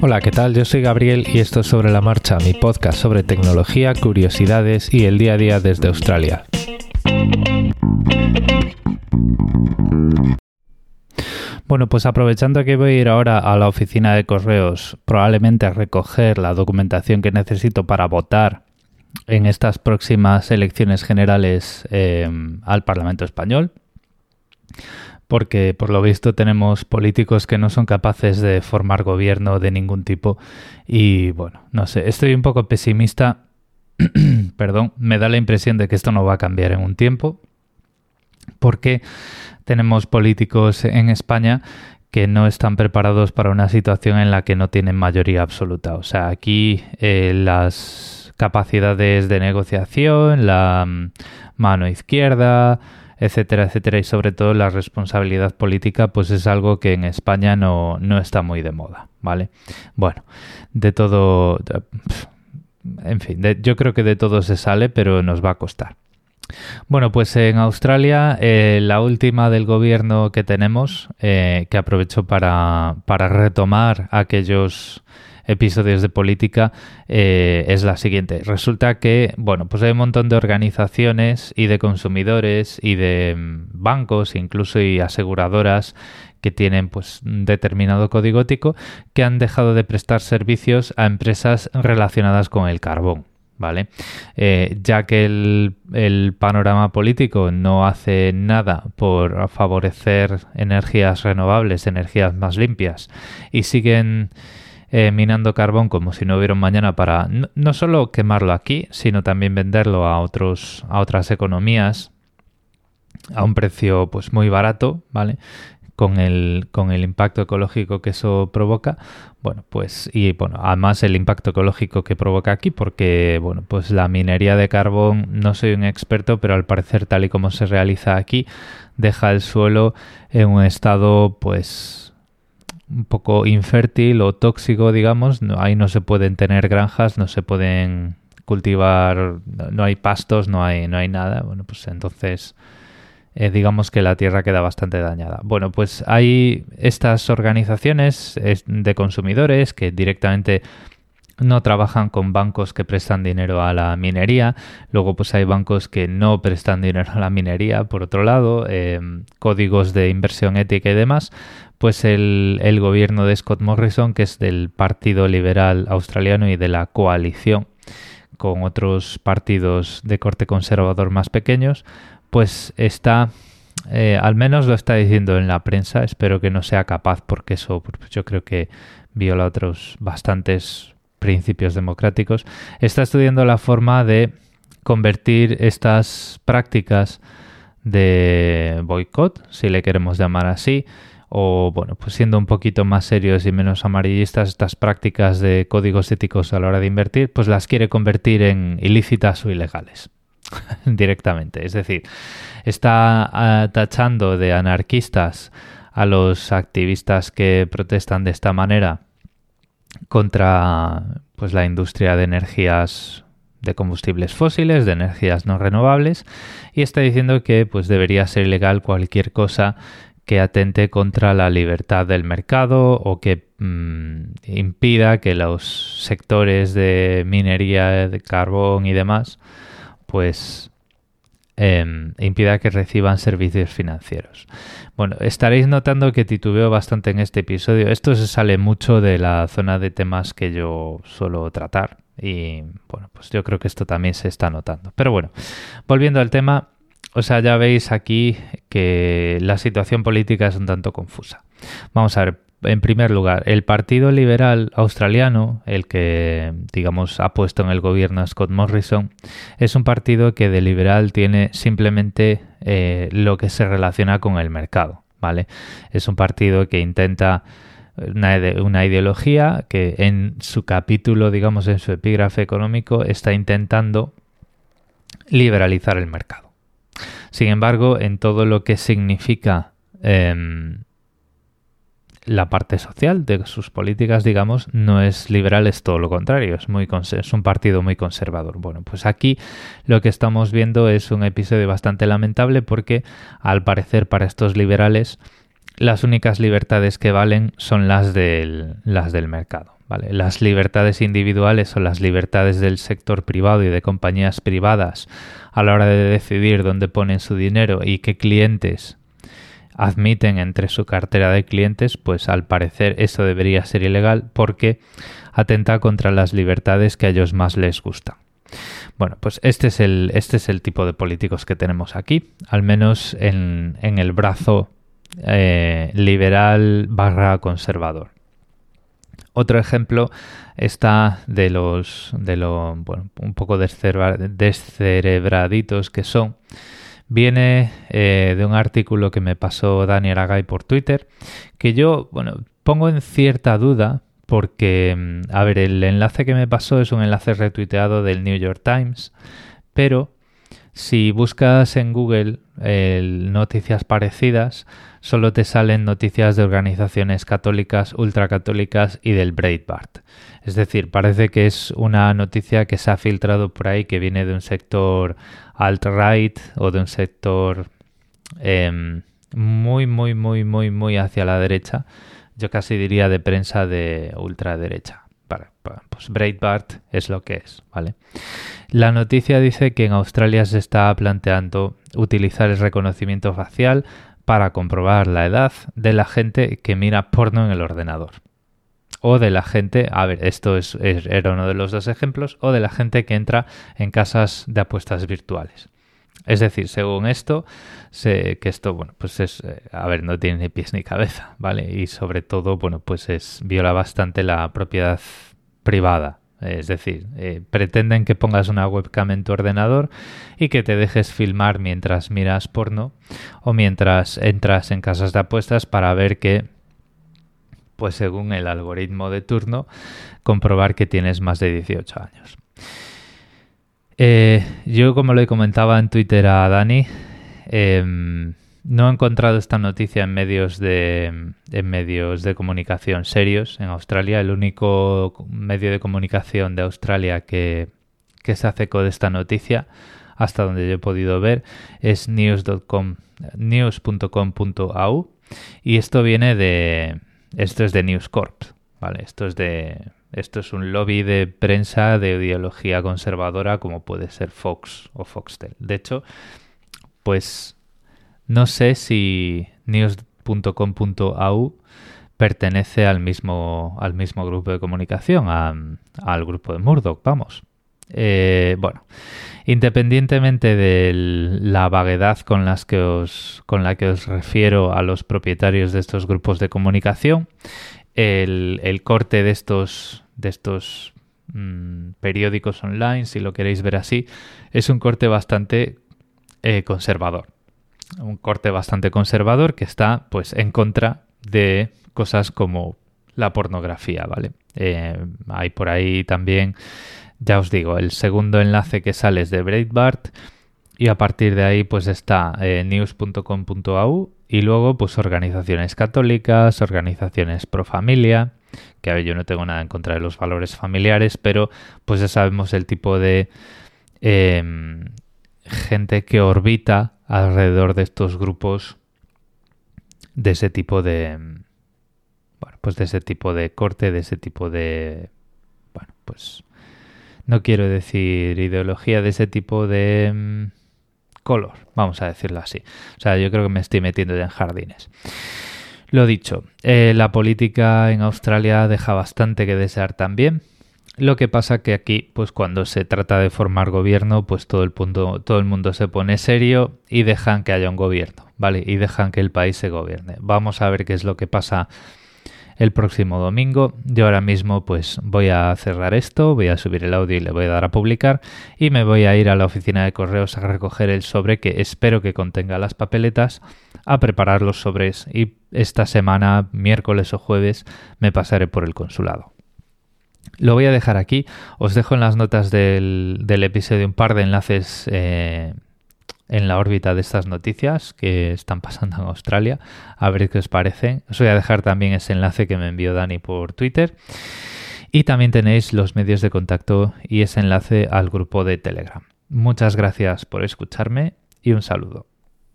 Hola, ¿qué tal? Yo soy Gabriel y esto es Sobre la Marcha, mi podcast sobre tecnología, curiosidades y el día a día desde Australia. Bueno, pues aprovechando que voy a ir ahora a la oficina de correos, probablemente a recoger la documentación que necesito para votar en estas próximas elecciones generales eh, al Parlamento Español, porque por lo visto tenemos políticos que no son capaces de formar gobierno de ningún tipo. Y bueno, no sé, estoy un poco pesimista, perdón, me da la impresión de que esto no va a cambiar en un tiempo. Porque tenemos políticos en España que no están preparados para una situación en la que no tienen mayoría absoluta. O sea, aquí eh, las capacidades de negociación, la mm, mano izquierda, etcétera, etcétera, y sobre todo la responsabilidad política, pues es algo que en España no, no está muy de moda, ¿vale? Bueno, de todo, en fin, yo creo que de todo se sale, pero nos va a costar. Bueno, pues en Australia eh, la última del gobierno que tenemos, eh, que aprovecho para, para retomar aquellos episodios de política eh, es la siguiente. Resulta que, bueno, pues hay un montón de organizaciones y de consumidores y de mm, bancos, incluso y aseguradoras que tienen pues un determinado código ético que han dejado de prestar servicios a empresas relacionadas con el carbón. ¿Vale? Eh, ya que el, el, panorama político no hace nada por favorecer energías renovables, energías más limpias, y siguen eh, minando carbón como si no hubiera un mañana para no, solo quemarlo aquí, sino también venderlo a otros a otras economías a un precio pues muy barato, ¿vale? Con el, con el impacto ecológico que eso provoca. Bueno, pues, y bueno, además el impacto ecológico que provoca aquí, porque, bueno, pues la minería de carbón, no soy un experto, pero al parecer tal y como se realiza aquí, deja el suelo en un estado, pues, un poco infértil o tóxico, digamos. ahí no se pueden tener granjas, no se pueden cultivar, no hay pastos, no hay, no hay nada. Bueno, pues entonces eh, digamos que la tierra queda bastante dañada. Bueno, pues hay estas organizaciones de consumidores que directamente no trabajan con bancos que prestan dinero a la minería. Luego, pues hay bancos que no prestan dinero a la minería, por otro lado, eh, códigos de inversión ética y demás pues el, el, gobierno de Scott Morrison, que es del Partido Liberal Australiano y de la coalición con otros partidos de corte conservador más pequeños, pues está, eh, al menos lo está diciendo en la prensa, espero que no sea capaz porque eso pues yo creo que viola otros bastantes principios democráticos, está estudiando la forma de convertir estas prácticas de boicot, si le queremos llamar así, o bueno, pues siendo un poquito más serios y menos amarillistas, estas prácticas de códigos éticos a la hora de invertir, pues las quiere convertir en ilícitas o ilegales directamente. Es decir, está ah, tachando de anarquistas a los activistas que protestan de esta manera contra pues la industria de energías de combustibles fósiles, de energías no renovables, y está diciendo que pues debería ser ilegal cualquier cosa que atente contra la libertad del mercado o que mm, impida que los sectores de minería de carbón y demás pues em, impida que reciban servicios financieros. Bueno, estaréis notando que titubeo bastante en este episodio. Esto se sale mucho de la zona de temas que yo suelo tratar y bueno, pues yo creo que esto también se está notando. Pero bueno, volviendo al tema, o sea, ya veis aquí que la situación política es un tanto confusa. Vamos a ver, en primer lugar, el Partido Liberal Australiano, el que, digamos, ha puesto en el gobierno a Scott Morrison, es un partido que de liberal tiene simplemente eh, lo que se relaciona con el mercado, ¿vale? Es un partido que intenta una, una, ideología que en su capítulo, digamos, en su epígrafe económico, está intentando liberalizar el mercado. Sin embargo, en todo lo que significa em, la parte social de sus políticas, digamos, no es liberal, es todo lo contrario, es, muy es un partido muy conservador. Bueno, pues aquí lo que estamos viendo es un episodio bastante lamentable porque al parecer para estos liberales las únicas libertades que valen son las del, las del mercado. ¿vale? Las libertades individuales o las libertades del sector privado y de compañías privadas a la hora de decidir dónde ponen su dinero y qué clientes admiten entre su cartera de clientes, pues al parecer eso debería ser ilegal porque atenta contra las libertades que a ellos más les gustan. Bueno, pues este es el, este es el tipo de políticos que tenemos aquí, al menos en, en el brazo eh, liberal barra conservador. Otro ejemplo está de los de lo bueno, un poco descerebraditos que son viene eh, de un artículo que me pasó Daniel Agay por Twitter, que yo, bueno, pongo en cierta duda porque, mm, a ver, el enlace que me pasó es un enlace retuiteado del New York Times, pero si buscas en Google noticias parecidas, solo te salen noticias de organizaciones católicas, ultracatólicas y del Breitbart. Es decir, parece que es una noticia que se ha filtrado por ahí que viene de un sector alt-right o de un sector em, muy, muy, muy, muy, muy hacia la derecha. Yo casi diría de prensa de ultraderecha. Pues Breitbart es lo que es, ¿vale? La noticia dice que en Australia se está planteando utilizar el reconocimiento facial para comprobar la edad de la gente que mira porno en el ordenador. O de la gente, a ver, esto es, era uno de los dos ejemplos, o de la gente que entra en casas de apuestas virtuales. Es decir, según esto, sé que esto, bueno, pues es, eh, a ver, no tiene ni pies ni cabeza, ¿vale? Y sobre todo, bueno, pues es, viola bastante la propiedad privada es decir, eh, pretenden que pongas una webcam en tu ordenador y que te dejes filmar mientras miras porno o mientras entras en casas de apuestas para ver que, pues según el algoritmo de turno, comprobar que tienes más de 18 años. Eh, yo, como le comentaba en Twitter a Dani, em, no he encontrado esta noticia en medios de en medios de comunicación serios en Australia. El único medio de comunicación de Australia que, se hace eco de esta noticia, hasta donde yo he podido ver, es news.com news.com.au y esto viene de esto es de News Corp, ¿vale? Esto es de esto es un lobby de prensa de ideología conservadora como puede ser Fox o Foxtel. De hecho, pues no sé si news.com.au pertenece al mismo, al mismo grupo de comunicación, al grupo de Murdoch, vamos. Eh, bueno, independientemente de la vaguedad con, las que os, con la que os refiero a los propietarios de estos grupos de comunicación, el, corte de estos, de estos mm, periódicos online, si lo queréis ver así, es un corte bastante eh, conservador un corte bastante conservador que está pues en contra de cosas como la pornografía, ¿vale? Eh, hay por ahí también, ya os digo, el segundo enlace que sale es de Breitbart y a partir de ahí pues está eh, news.com.au y luego pues organizaciones católicas, organizaciones pro familia, que a ver, yo no tengo nada en contra de los valores familiares, pero pues ya sabemos el tipo de em, gente que orbita alrededor de estos grupos de ese tipo de bueno, pues de ese tipo de corte, de ese tipo de bueno, pues no quiero decir ideología, de ese tipo de mm, color, vamos a decirlo así. O sea, yo creo que me estoy metiendo ya en jardines. Lo dicho, eh, la política en Australia deja bastante que desear también. Lo que pasa que aquí, pues cuando se trata de formar gobierno, pues todo el, punto, todo el mundo se pone serio y dejan que haya un gobierno, ¿vale? Y dejan que el país se gobierne. Vamos a ver qué es lo que pasa el próximo domingo. Yo ahora mismo pues voy a cerrar esto, voy a subir el audio y le voy a dar a publicar y me voy a ir a la oficina de correos a recoger el sobre que espero que contenga las papeletas, a preparar los sobres y esta semana, miércoles o jueves, me pasaré por el consulado. Lo voy a dejar aquí. Os dejo en las notas del, episodio un par de enlaces eh, en la órbita de estas noticias que están pasando en Australia, a ver qué os parecen. Os voy a dejar también ese enlace que me envió Dani por Twitter. Y también tenéis los medios de contacto y ese enlace al grupo de Telegram. Muchas gracias por escucharme y un saludo.